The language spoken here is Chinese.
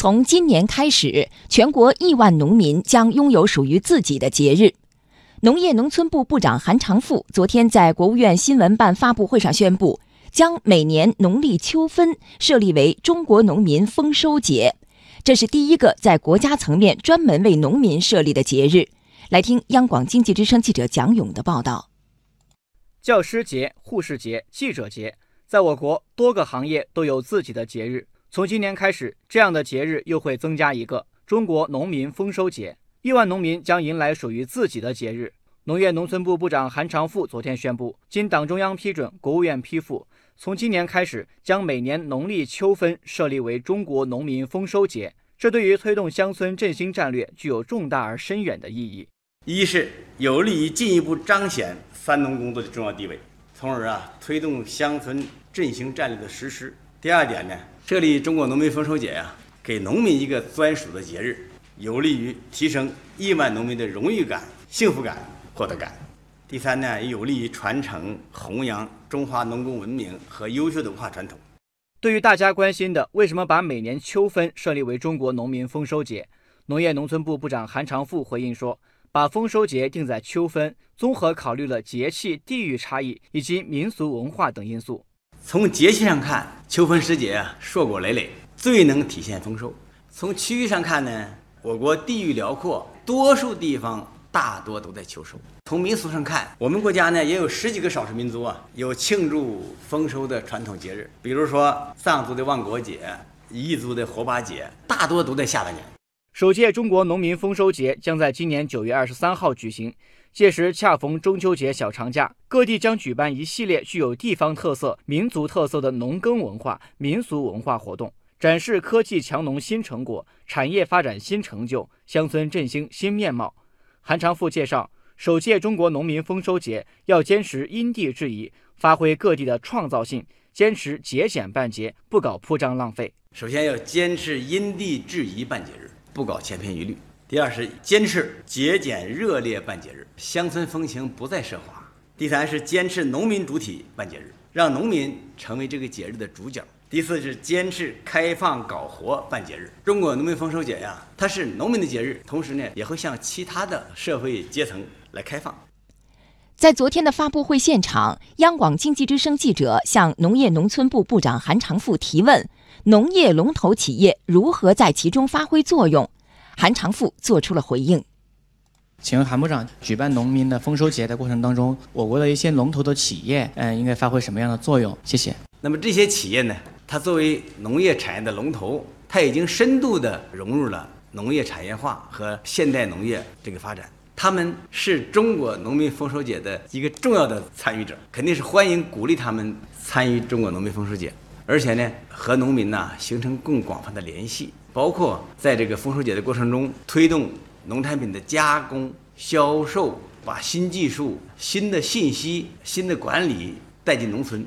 从今年开始，全国亿万农民将拥有属于自己的节日。农业农村部部长韩长赋昨天在国务院新闻办发布会上宣布，将每年农历秋分设立为中国农民丰收节，这是第一个在国家层面专门为农民设立的节日。来听央广经济之声记者蒋勇的报道。教师节、护士节、记者节，在我国多个行业都有自己的节日。从今年开始，这样的节日又会增加一个——中国农民丰收节。亿万农民将迎来属于自己的节日。农业农村部部长韩长赋昨天宣布，经党中央批准、国务院批复，从今年开始，将每年农历秋分设立为中国农民丰收节。这对于推动乡村振兴战略具有重大而深远的意义。一是有利于进一步彰显三农工作的重要地位，从而啊推动乡村振兴战略的实施。第二点呢？设立中国农民丰收节呀，给农民一个专属的节日，有利于提升亿万农民的荣誉感、幸福感、获得感。第三呢，也有利于传承、弘扬中华农耕文明和优秀的文化传统。对于大家关心的为什么把每年秋分设立为中国农民丰收节，农业农村部部长韩长赋回应说，把丰收节定在秋分，综合考虑了节气、地域差异以及民俗文化等因素。从节气上看，秋分时节，硕果累累，最能体现丰收。从区域上看呢，我国地域辽阔，多数地方大多都在秋收。从民俗上看，我们国家呢也有十几个少数民族啊，有庆祝丰收的传统节日，比如说藏族的万国节、彝族的火把节，大多都在下半年。首届中国农民丰收节将在今年九月二十三号举行。届时恰逢中秋节小长假，各地将举办一系列具有地方特色、民族特色的农耕文化、民俗文化活动，展示科技强农新成果、产业发展新成就、乡村振兴新面貌。韩长赋介绍，首届中国农民丰收节要坚持因地制宜，发挥各地的创造性，坚持节俭办节，不搞铺张浪费。首先要坚持因地制宜办节，不搞千篇一律。第二是坚持节俭热烈办节日，乡村风情不再奢华。第三是坚持农民主体办节日，让农民成为这个节日的主角。第四是坚持开放搞活办节日。中国农民丰收节呀，它是农民的节日，同时呢也会向其他的社会阶层来开放。在昨天的发布会现场，央广经济之声记者向农业农村部部长韩长赋提问：农业龙头企业如何在其中发挥作用？韩长赋做出了回应，请问韩部长，举办农民的丰收节的过程当中，我国的一些龙头的企业，嗯，应该发挥什么样的作用？谢谢。那么这些企业呢，它作为农业产业的龙头，它已经深度的融入了农业产业化和现代农业这个发展，他们是中国农民丰收节的一个重要的参与者，肯定是欢迎鼓励他们参与中国农民丰收节，而且呢，和农民呢形成更广泛的联系。包括在这个丰收节的过程中，推动农产品的加工、销售，把新技术、新的信息、新的管理带进农村。